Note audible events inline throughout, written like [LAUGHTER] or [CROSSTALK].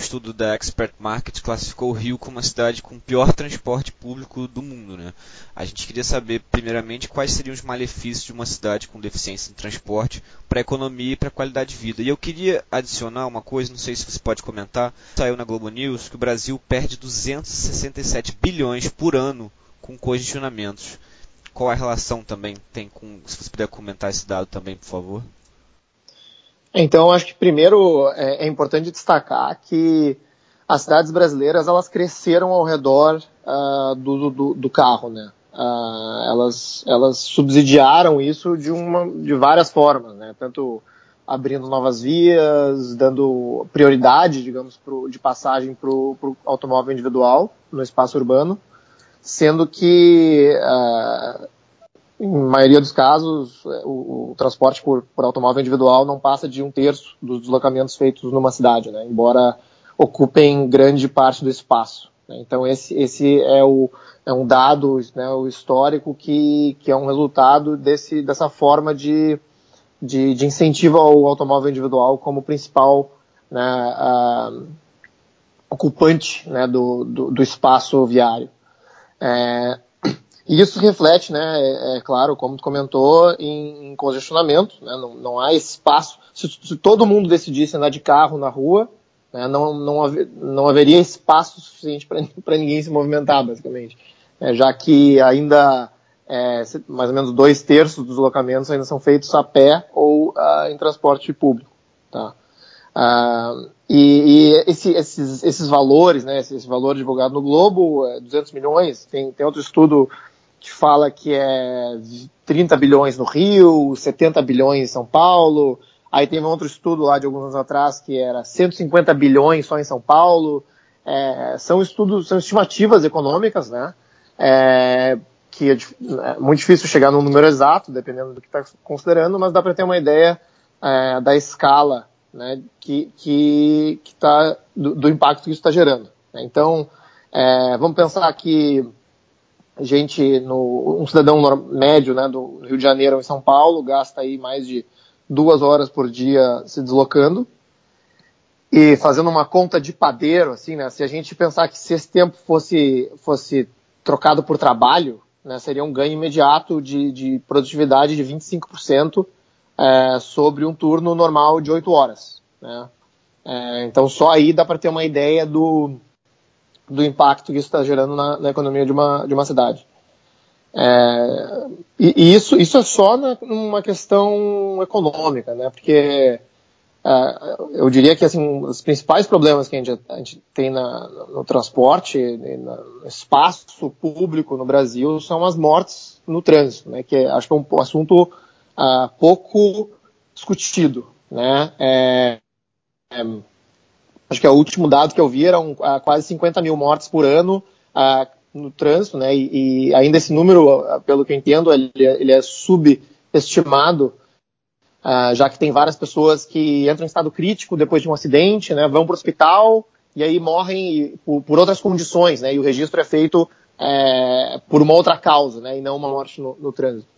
estudo da Expert Market classificou o Rio como a cidade com o pior transporte público do mundo. Né? A gente queria saber, primeiramente, quais seriam os malefícios de uma cidade com deficiência em transporte para a economia e para a qualidade de vida. E eu queria adicionar uma coisa, não sei se você pode comentar, saiu na Globo News que o Brasil perde 267 bilhões por ano com congestionamentos. Qual a relação também tem com, se você puder comentar esse dado também, por favor? Então, acho que primeiro é, é, importante destacar que as cidades brasileiras elas cresceram ao redor uh, do, do, do, carro, né? Uh, elas, elas subsidiaram isso de, uma, de várias formas, né? Tanto abrindo novas vias, dando prioridade, digamos, pro, de passagem para o automóvel individual no espaço urbano, sendo que uh, em maioria dos casos, é, o, o transporte por, por, automóvel individual não passa de um terço dos deslocamentos feitos numa cidade, né? embora ocupem grande parte do espaço. Né? Então esse, esse é, o, é um dado né, o histórico que, que é um resultado desse, dessa forma de, de, de incentivo ao automóvel individual como principal né, ocupante né, do, do, do, espaço viário. É, e isso reflete, né, é, é, claro, como tu comentou, em, em congestionamento, né, não, não, há espaço. Se, se, todo mundo decidisse andar de carro na rua, né, não, não, haver, não haveria espaço suficiente para [LAUGHS] ninguém se movimentar, basicamente. É, já que ainda é, mais ou menos dois terços dos deslocamentos ainda são feitos a pé ou uh, em transporte público. Tá? Uh, e, e esse, esses, esses valores, né, esse, esse, valor divulgado no Globo, 200 milhões, tem, tem outro estudo que fala que é 30 bilhões no Rio, 70 bilhões em São Paulo. Aí um outro estudo lá de alguns anos atrás que era 150 bilhões só em São Paulo. É, são estudos, são estimativas econômicas, né? É, que é, é, muito difícil chegar num número exato, dependendo do que está considerando, mas dá para ter uma ideia é, da escala, né? Que que, que tá do, do impacto que isso está gerando. Né? Então, é, vamos pensar que gente, no, um cidadão médio né, do Rio de Janeiro em São Paulo, gasta aí mais de duas horas por dia se deslocando. E fazendo uma conta de padeiro, assim, né, se a gente pensar que se esse tempo fosse, fosse trocado por trabalho, né, seria um ganho imediato de, de produtividade de 25% é, sobre um turno normal de 8 horas. Né? É, então só aí dá para ter uma ideia do, do impacto que isso está gerando na, na, economia de uma, de uma cidade. É, e, e, isso, isso é só na, uma questão econômica, né? Porque é, eu diria que assim, os principais problemas que a gente, a gente tem na, no transporte, no espaço público no Brasil, são as mortes no trânsito, né? Que acho que é um assunto uh, pouco discutido, né? É, é, acho que é o último dado que eu vi eram uh, quase 50 mil mortes por ano uh, no trânsito, né? E, e, ainda esse número, uh, pelo que eu entendo, ele, ele é subestimado, já que tem várias pessoas que entram em estado crítico depois de um acidente, né? Vão para o hospital e aí morrem por, por, outras condições, né? E o registro é feito é, por uma outra causa, né? E não uma morte no, no trânsito.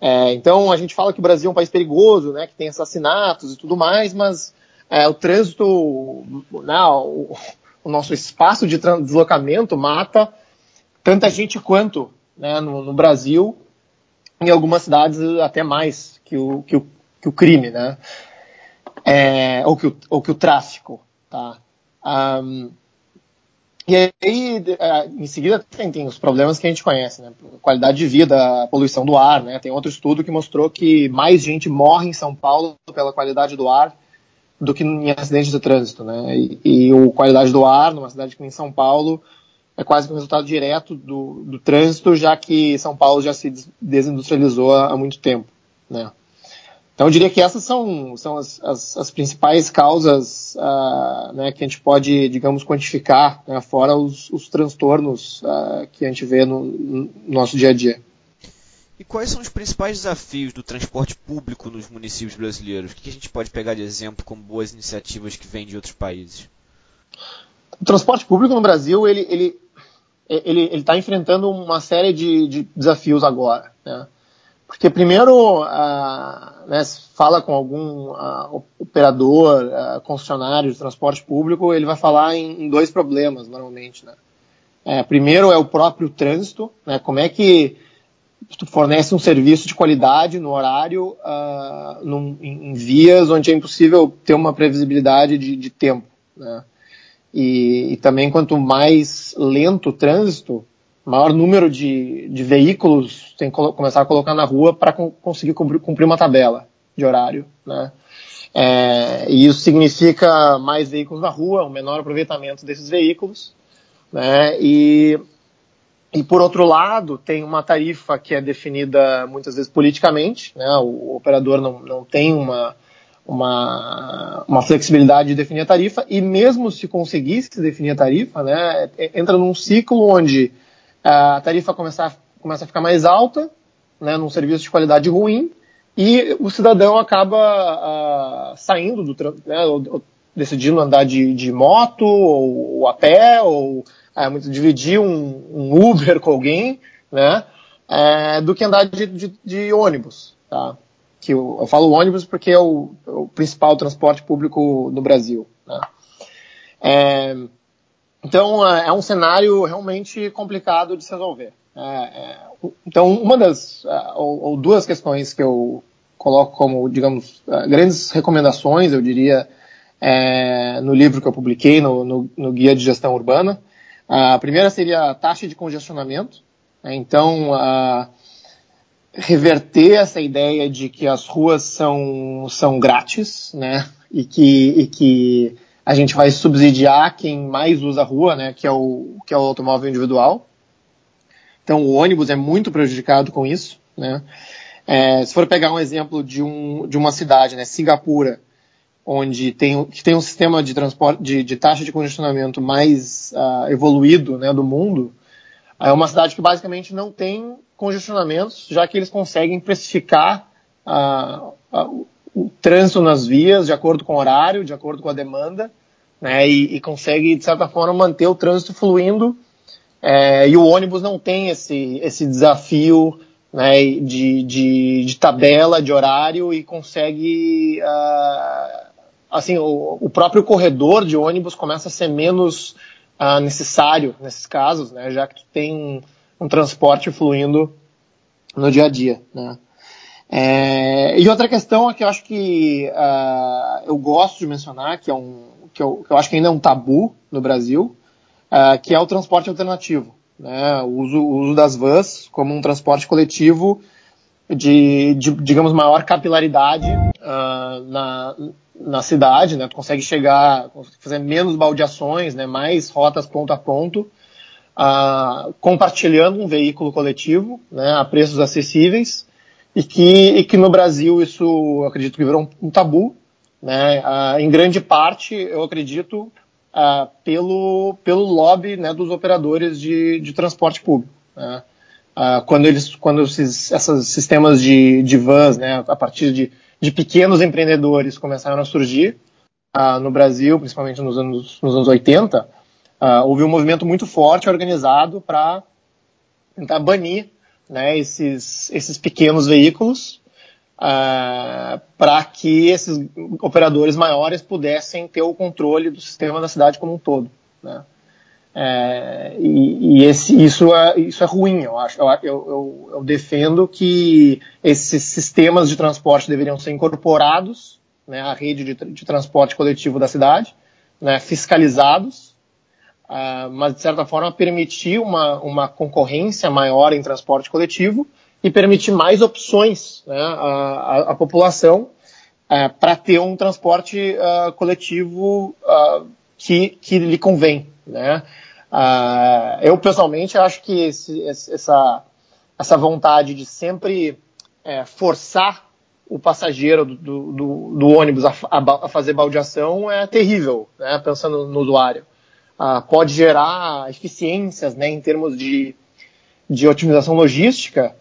É, então a gente fala que o Brasil é um país perigoso, né? Que tem assassinatos e tudo mais, mas é, o trânsito, né, o, o, nosso espaço de deslocamento mata tanta gente quanto né, no, no, Brasil, em algumas cidades até mais que o, que o, que o crime, né? É, ou, que o, ou que o tráfico, tá? Um, e aí, é, em seguida, tem, tem, os problemas que a gente conhece, né? Qualidade de vida, poluição do ar, né? Tem outro estudo que mostrou que mais gente morre em São Paulo pela qualidade do ar do que em acidentes de trânsito, né? E, e a qualidade do ar numa cidade como em São Paulo é quase que um resultado direto do, do trânsito, já que São Paulo já se desindustrializou há, muito tempo, né? Então eu diria que essas são, são as, as, as principais causas uh, né, que a gente pode, digamos, quantificar, né, fora os, os transtornos uh, que a gente vê no, no nosso dia a dia. E quais são os principais desafios do transporte público nos municípios brasileiros? O que a gente pode pegar de exemplo como boas iniciativas que vêm de outros países? O transporte público no Brasil ele ele ele está enfrentando uma série de, de desafios agora. Né? Porque primeiro uh, né, fala com algum uh, operador, uh, concessionário de transporte público, ele vai falar em, em dois problemas normalmente. Né? É, primeiro é o próprio trânsito, né? como é que tu fornece um serviço de qualidade no horário num, em, em, vias onde é impossível ter uma previsibilidade de, de tempo. Né? E, e também quanto mais lento o trânsito, maior número de, de veículos tem que começar a colocar na rua para conseguir cumprir, cumprir, uma tabela de horário, né? É, e isso significa mais veículos na rua, um menor aproveitamento desses veículos, né? E, e por outro lado, tem uma tarifa que é definida muitas vezes politicamente, né? O, o operador não, não tem uma, uma, uma flexibilidade de definir a tarifa, e mesmo se conseguisse definir a tarifa, né, entra num ciclo onde a tarifa começa, começa a ficar mais alta, né, num serviço de qualidade ruim, e o cidadão acaba uh, saindo do né, decidindo andar de, de moto, ou, ou, a pé, ou uh, dividir um, um, Uber [LAUGHS] com alguém, né, uh, do que andar de, de, de ônibus, tá? Que eu, eu, falo ônibus porque é o, é o principal transporte público no Brasil, né? É, então, é, é um cenário realmente complicado de se resolver. É, é, então, uma das, é, ou, ou, duas questões que eu coloco como, digamos, é, grandes recomendações, eu diria, é, no livro que eu publiquei, no, no, no, Guia de Gestão Urbana. A primeira seria a taxa de congestionamento. Né? Então, a, reverter essa ideia de que as ruas são, são grátis, né? E que, e que a gente vai subsidiar quem mais usa a rua, né, que é o, que é o automóvel individual. Então o ônibus é muito prejudicado com isso, né. É, se for pegar um exemplo de, um, de uma cidade, né, Singapura, onde tem, que tem um sistema de transporte, de, de taxa de congestionamento mais uh, evoluído, né, do mundo, é uma cidade que basicamente não tem congestionamentos, já que eles conseguem precificar uh, uh, o trânsito nas vias de acordo com o horário, de acordo com a demanda, né, e, e consegue, de certa forma, manter o trânsito fluindo. É, e o ônibus não tem esse, esse desafio né, de, de, de, tabela, de horário, e consegue. Uh, assim, o, o, próprio corredor de ônibus começa a ser menos uh, necessário nesses casos, né, já que tu tem um, um transporte fluindo no dia a dia. Né. É, e outra questão é que eu acho que uh, eu gosto de mencionar, que, é um, que, eu, que eu acho que ainda é um tabu no Brasil, uh, que é o transporte alternativo. Né? O, uso, o uso das vans como um transporte coletivo de, de digamos, maior capilaridade uh, na, na cidade, né? Tu consegue chegar, fazer menos baldeações, né? mais rotas ponto a ponto, uh, compartilhando um veículo coletivo, né? A preços acessíveis, e que, e que no Brasil isso acredito que virou um, um tabu, né? Ah, em grande parte, eu acredito, ah, pelo, pelo lobby né, dos operadores de, de transporte público. Né? Ah, quando eles, quando esses, esses sistemas de, de vans, né, a partir de, de pequenos empreendedores começaram a surgir no Brasil, principalmente nos anos, nos anos 80, houve um movimento muito forte organizado para tentar banir né, esses, esses pequenos veículos uh, para que esses operadores maiores pudessem ter o controle do sistema da cidade como um todo. Né? É, e, e esse, isso, é, isso é ruim, eu acho. Eu, eu, eu, defendo que esses sistemas de transporte deveriam ser incorporados né, à rede de, de transporte coletivo da cidade, né, fiscalizados, uh, mas de certa forma permitir uma, uma concorrência maior em transporte coletivo e permitir mais opções né, à, à, população uh, para ter um transporte uh, coletivo que, que lhe convém. Né? eu pessoalmente acho que esse, essa, essa vontade de sempre é, forçar o passageiro do, do, do ônibus a, a, a, fazer baldeação é terrível, né, pensando no usuário ah, pode gerar eficiências né, em termos de, de otimização logística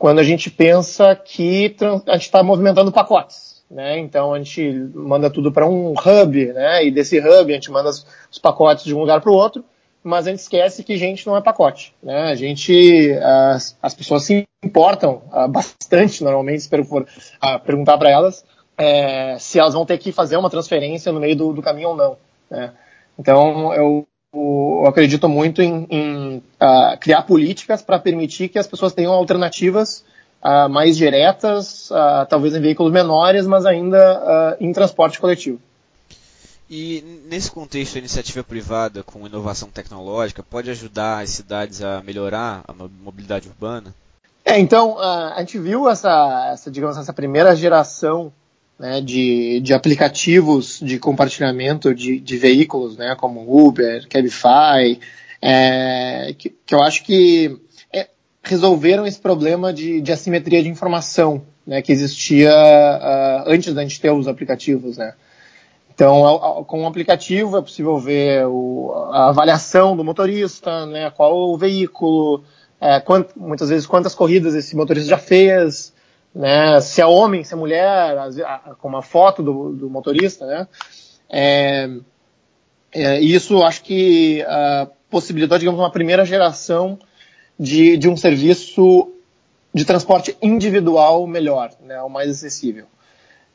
quando a gente pensa que a gente está movimentando pacotes. Né? Então a gente manda tudo para um hub, né? e desse hub a gente manda os pacotes de um lugar para o outro, mas a gente esquece que gente não é pacote. Né? A gente, as, as pessoas se importam uh, bastante, normalmente, se for uh, perguntar para elas é, se elas vão ter que fazer uma transferência no meio do, do caminho ou não. Né? Então, eu, eu, acredito muito em, em uh, criar políticas para permitir que as pessoas tenham alternativas mais diretas, talvez em veículos menores, mas ainda em transporte coletivo. E nesse contexto, a iniciativa privada com inovação tecnológica pode ajudar as cidades a melhorar a mobilidade urbana? É, então, a gente viu essa, essa, digamos, essa primeira geração né, de, de aplicativos de compartilhamento de, de veículos, né, como Uber, Cabify, é, que, que, eu acho que é, resolveram esse problema de, de assimetria de informação né, que existia uh, antes da gente ter os aplicativos. Né. Então, com o aplicativo é possível ver o, a avaliação do motorista, né, qual o veículo, é, quant, muitas vezes quantas corridas esse motorista já fez, né, se é homem, se é mulher, com uma foto do, do motorista, né. É, é, isso acho que uh, possibilitou, digamos, uma primeira geração de, de um serviço de transporte individual melhor, né, o mais acessível.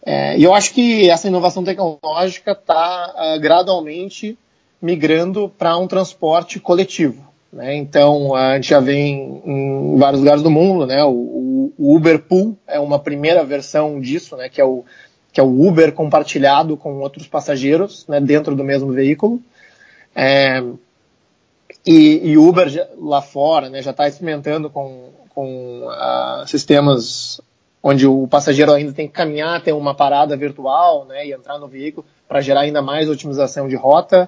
É, e eu acho que essa inovação tecnológica está uh, ah, gradualmente migrando para um transporte coletivo. Né? Então, a gente já vê em, em, vários lugares do mundo, né? o, o, Uber Pool é uma primeira versão disso, né? que, é o, que é o Uber compartilhado com outros passageiros né? dentro do mesmo veículo. É, e, e, Uber lá fora né? já está experimentando com, com uh, sistemas onde o passageiro ainda tem que caminhar, ter uma parada virtual, né, e entrar no veículo para gerar ainda mais otimização de rota.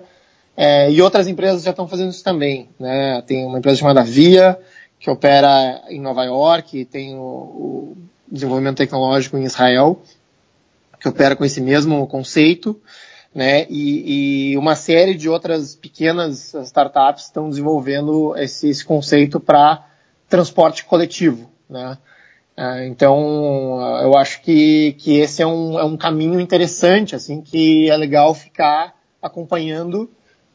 É, e outras empresas já estão fazendo isso também, né? Tem uma empresa chamada Via que opera em Nova York, tem o, o desenvolvimento tecnológico em Israel que opera com esse mesmo conceito, né? E, e uma série de outras pequenas startups estão desenvolvendo esse, esse conceito para transporte coletivo, né? Ah, então, eu acho que, que esse é um, é um caminho interessante, assim, que é legal ficar acompanhando,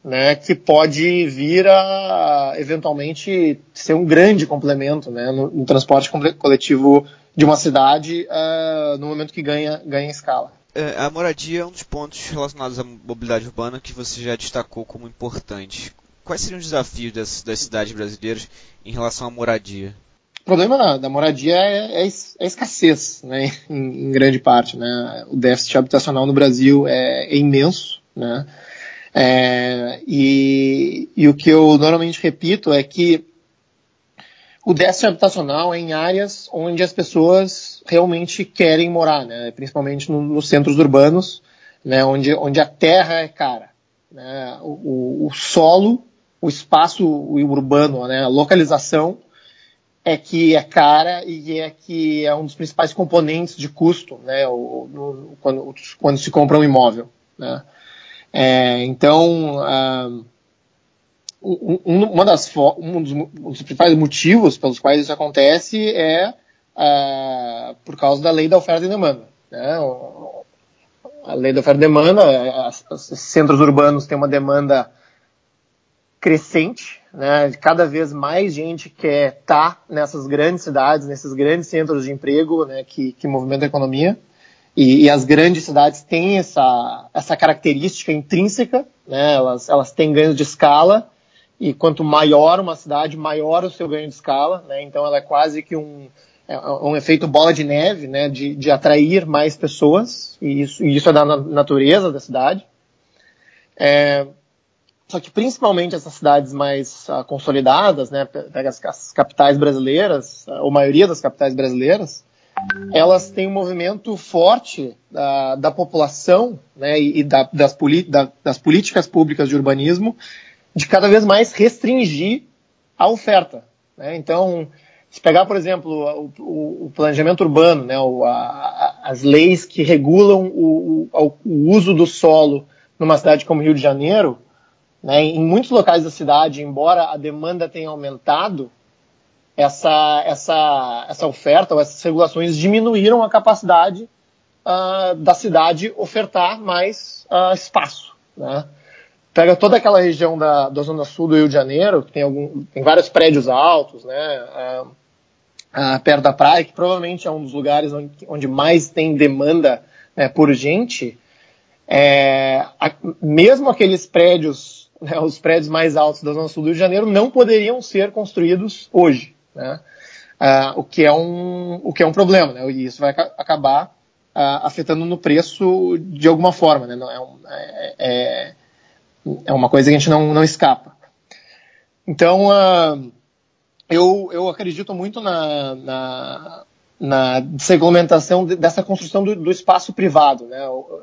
né, que pode vir a, eventualmente, ser um grande complemento, né, no, no transporte coletivo de uma cidade uh, no momento que ganha, ganha escala. É, a moradia é um dos pontos relacionados à mobilidade urbana que você já destacou como importante. Quais seriam os desafios das, das cidades brasileiras em relação à moradia? O problema da, moradia é, é, é, escassez, né, em, em, grande parte, né. O déficit habitacional no Brasil é, é imenso, né. É, e, e o que eu normalmente repito é que o déficit habitacional é em áreas onde as pessoas realmente querem morar, né, principalmente no, nos centros urbanos, né, onde, onde a terra é cara. Né, o, o, o solo, o espaço urbano, né, a localização é que é cara e é que é um dos principais componentes de custo, né, o, quando, quando, se compra um imóvel, né. É, então, uh, um, uma das, um, dos, um, dos, principais motivos pelos quais isso acontece é uh, por causa da lei da oferta e demanda. Né? A lei da oferta e demanda, os centros urbanos têm uma demanda crescente, né? Cada vez mais gente quer estar tá nessas grandes cidades, nesses grandes centros de emprego, né? Que, que movimentam a economia. E, e, as grandes cidades têm essa, essa característica intrínseca, né? Elas, elas têm ganho de escala. E quanto maior uma cidade, maior o seu ganho de escala, né? Então ela é quase que um, é um efeito bola de neve, né? De, de atrair mais pessoas. E isso, e isso é da natureza da cidade. É, só que principalmente essas cidades mais uh, consolidadas, né, pega as, as, capitais brasileiras, uh, ou maioria das capitais brasileiras, elas têm um movimento forte uh, da população né, e, e da, das, da, das, políticas públicas de urbanismo de cada vez mais restringir a oferta. Né? Então, se pegar, por exemplo, o, o planejamento urbano, né, o, a, as leis que regulam o, o uso do solo numa cidade como Rio de Janeiro, né? Em muitos locais da cidade, embora a demanda tenha aumentado, essa, essa, essa oferta ou essas regulações diminuíram a capacidade uh, da cidade ofertar mais uh, espaço. Né? pega toda aquela região da, da zona sul do Rio de Janeiro, que tem, algum, tem vários prédios altos, né, uh, perto da praia, que provavelmente é um dos lugares onde, onde mais tem demanda né, por gente, é, a, mesmo aqueles prédios, né, os prédios mais altos da zona sul do Rio de Janeiro, não poderiam ser construídos hoje, né, uh, o, que é um, o que é um problema, né, e isso vai acabar afetando no preço de alguma forma, né, não é, um, é, é é uma coisa que a gente não, não escapa. Então, uh, eu, eu acredito muito na, na, na desregulamentação dessa construção do, do espaço privado. Né?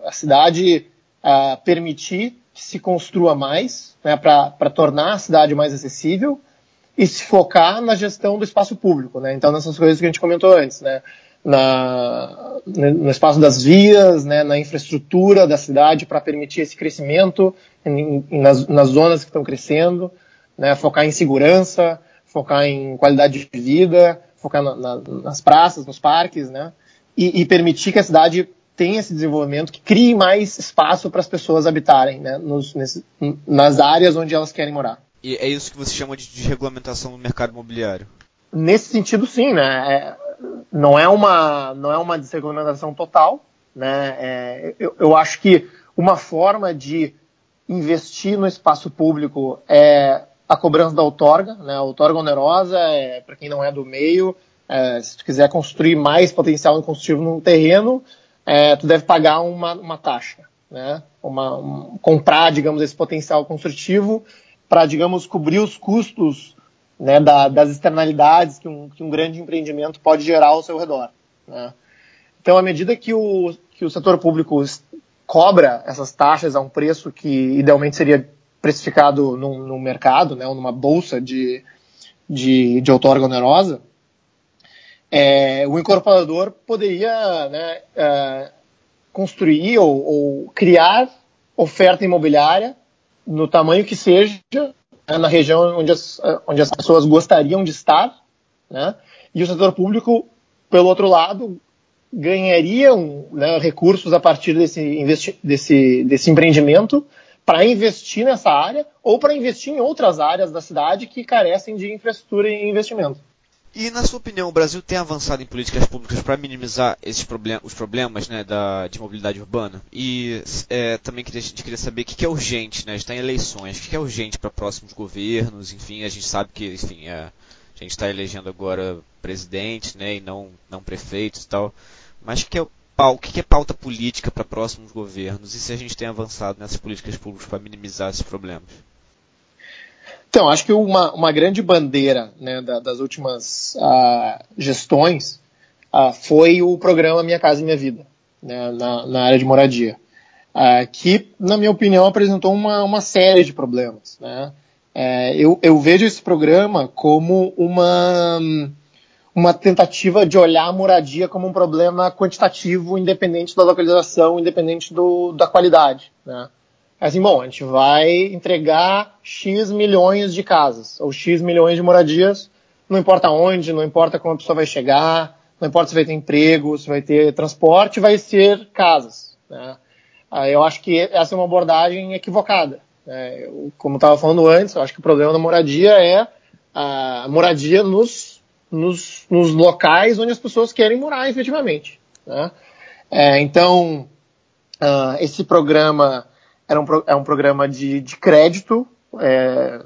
A cidade uh, permitir que se construa mais né, para tornar a cidade mais acessível e se focar na gestão do espaço público. Né? Então, nessas coisas que a gente comentou antes. Né? na, no espaço das vias, né, na infraestrutura da cidade para permitir esse crescimento em, nas, nas, zonas que estão crescendo, né, focar em segurança, focar em qualidade de vida, focar na, na, nas praças, nos parques, né, e, e, permitir que a cidade tenha esse desenvolvimento, que crie mais espaço para as pessoas habitarem né, nos, nesse, nas áreas onde elas querem morar. E é isso que você chama de, de regulamentação do mercado imobiliário? Nesse sentido, sim, né? É, não é uma não é uma desregulamentação total, né? É, eu, eu, acho que uma forma de investir no espaço público é a cobrança da outorga, né? A outorga onerosa é para quem não é do meio, é, se tu quiser construir mais potencial construtivo no terreno, é, tu deve pagar uma, uma taxa, né? Uma, um, comprar, digamos, esse potencial construtivo para, digamos, cobrir os custos né, da, das externalidades que um, que um, grande empreendimento pode gerar ao seu redor. Né? Então, à medida que o, que o setor público cobra essas taxas a um preço que idealmente seria precificado no, no mercado, né, ou numa bolsa de, de, de outorga onerosa, é, o incorporador poderia né, é, construir ou, ou criar oferta imobiliária no tamanho que seja né, na região onde as, onde as pessoas gostariam de estar, né? e o setor público, pelo outro lado, ganhariam né, recursos a partir desse, desse, desse empreendimento para investir nessa área ou para investir em outras áreas da cidade que carecem de infraestrutura e investimento. E na sua opinião, o Brasil tem avançado em políticas públicas para minimizar esses problem os problemas né, da, de mobilidade urbana? E é, também queria, a gente queria saber o que, que é urgente, né? Está em eleições, o que, que é urgente para próximos governos, enfim, a gente sabe que enfim, é, a gente está elegendo agora presidente, né, e não, não prefeitos e tal. Mas que é, o que é pauta política para próximos governos e se a gente tem avançado nessas políticas públicas para minimizar esses problemas? Então, acho que uma, uma grande bandeira né, da, das últimas uh, gestões uh, foi o programa Minha Casa Minha Vida, né, na, na, área de moradia, uh, que, na minha opinião, apresentou uma, uma série de problemas. Né? É, eu, eu, vejo esse programa como uma, uma tentativa de olhar a moradia como um problema quantitativo, independente da localização, independente do, da qualidade. Né? Assim, bom, a gente vai entregar X milhões de casas, ou X milhões de moradias, não importa onde, não importa como a pessoa vai chegar, não importa se vai ter emprego, se vai ter transporte, vai ser casas. Né? Eu acho que essa é uma abordagem equivocada. Né? Como estava falando antes, eu acho que o problema da moradia é a moradia nos, nos, nos locais onde as pessoas querem morar efetivamente. Né? É, então, uh, esse programa era um, é um programa de, de crédito, é,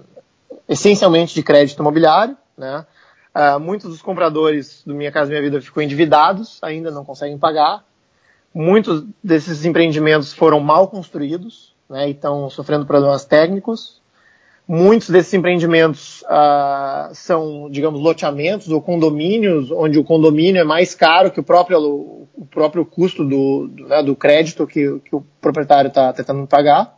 essencialmente de crédito imobiliário, né? Uh, muitos dos compradores do Minha Casa Minha Vida ficam endividados, ainda não conseguem pagar. Muitos desses empreendimentos foram mal construídos né, e estão sofrendo problemas técnicos. Muitos desses empreendimentos uh, são, digamos, loteamentos ou condomínios, onde o condomínio é mais caro que o próprio, o próprio custo do, do, né, do crédito que, que, o proprietário está tentando pagar.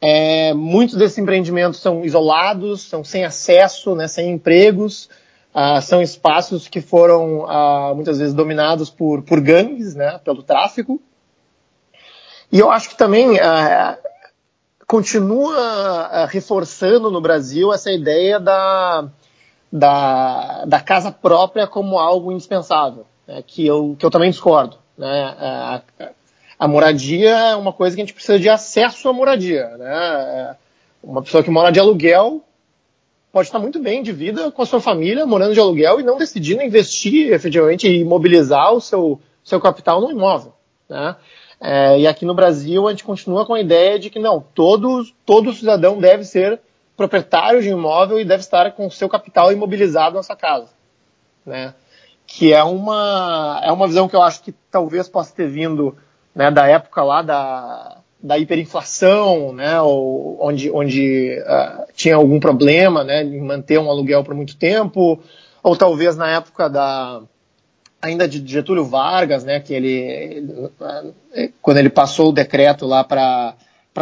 É, muitos desses empreendimentos são isolados, são sem acesso, né, sem empregos, uh, são espaços que foram uh, muitas vezes dominados por, por gangues, né, pelo tráfico. E eu acho que também continua eh, reforçando no Brasil essa ideia da, da, da casa própria como algo indispensável, né, que, eu, que eu também discordo. Né? A, a moradia é uma coisa que a gente precisa de acesso à moradia. Né? É, uma pessoa que mora de aluguel pode estar muito bem de vida com a sua família, morando de aluguel e não decidindo investir efetivamente e imobilizar o seu, seu capital no imóvel. Né? É, e aqui no Brasil a gente continua com a ideia de que não, todo, todo cidadão deve ser proprietário de imóvel e deve estar com o seu capital imobilizado nessa casa. Né? Que é uma, é uma visão que eu acho que talvez possa ter vindo né, da época lá da, da hiperinflação, né, ou, onde, onde uh, tinha algum problema né, em manter um aluguel por muito tempo, ou talvez na época da ainda de Getúlio Vargas, né, que ele quando ele passou o decreto lá para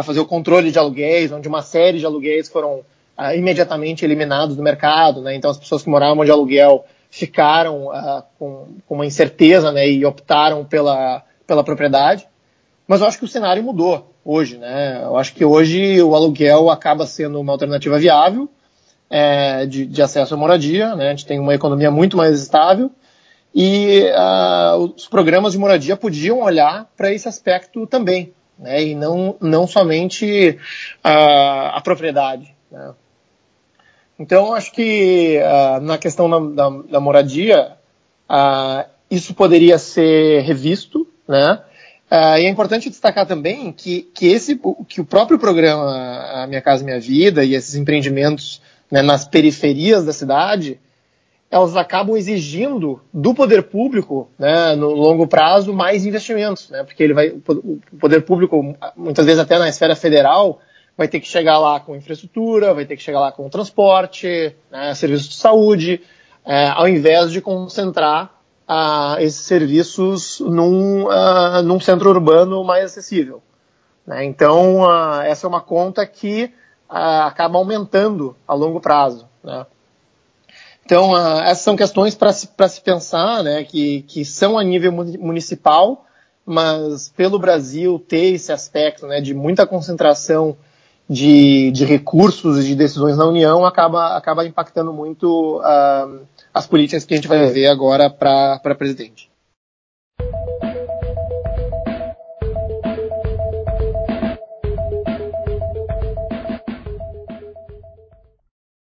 fazer o controle de aluguéis, onde uma série de aluguéis foram uh, imediatamente eliminados do mercado, né, então as pessoas que moravam de aluguel ficaram uh, com, com uma incerteza, né, e optaram pela pela propriedade. Mas eu acho que o cenário mudou hoje, né? Eu acho que hoje o aluguel acaba sendo uma alternativa viável é, de, de, acesso à moradia, né? A gente tem uma economia muito mais estável e uh, os programas de moradia podiam olhar para esse aspecto também, né? E não, não somente uh, a propriedade, né? Então, acho que uh, na questão da, da, da moradia, isso poderia ser revisto, né? E é importante destacar também que, que, esse, que o próprio programa Minha Casa Minha Vida e esses empreendimentos né, nas periferias da cidade, elas acabam exigindo do poder público, né, no longo prazo, mais investimentos, né, porque ele vai, o poder público, muitas vezes até na esfera federal, vai ter que chegar lá com infraestrutura, vai ter que chegar lá com transporte, né, serviços de saúde, é, ao invés de concentrar uh, esses serviços num, uh, num centro urbano mais acessível. Né? Então, uh, essa é uma conta que acaba aumentando a longo prazo. Né? Então, essas são questões para se, se pensar, né, que, que são a nível municipal, mas pelo Brasil ter esse aspecto né, de muita concentração de, de recursos e de decisões na União acaba, acaba impactando muito uh, as políticas que a gente vai ver agora para presidente.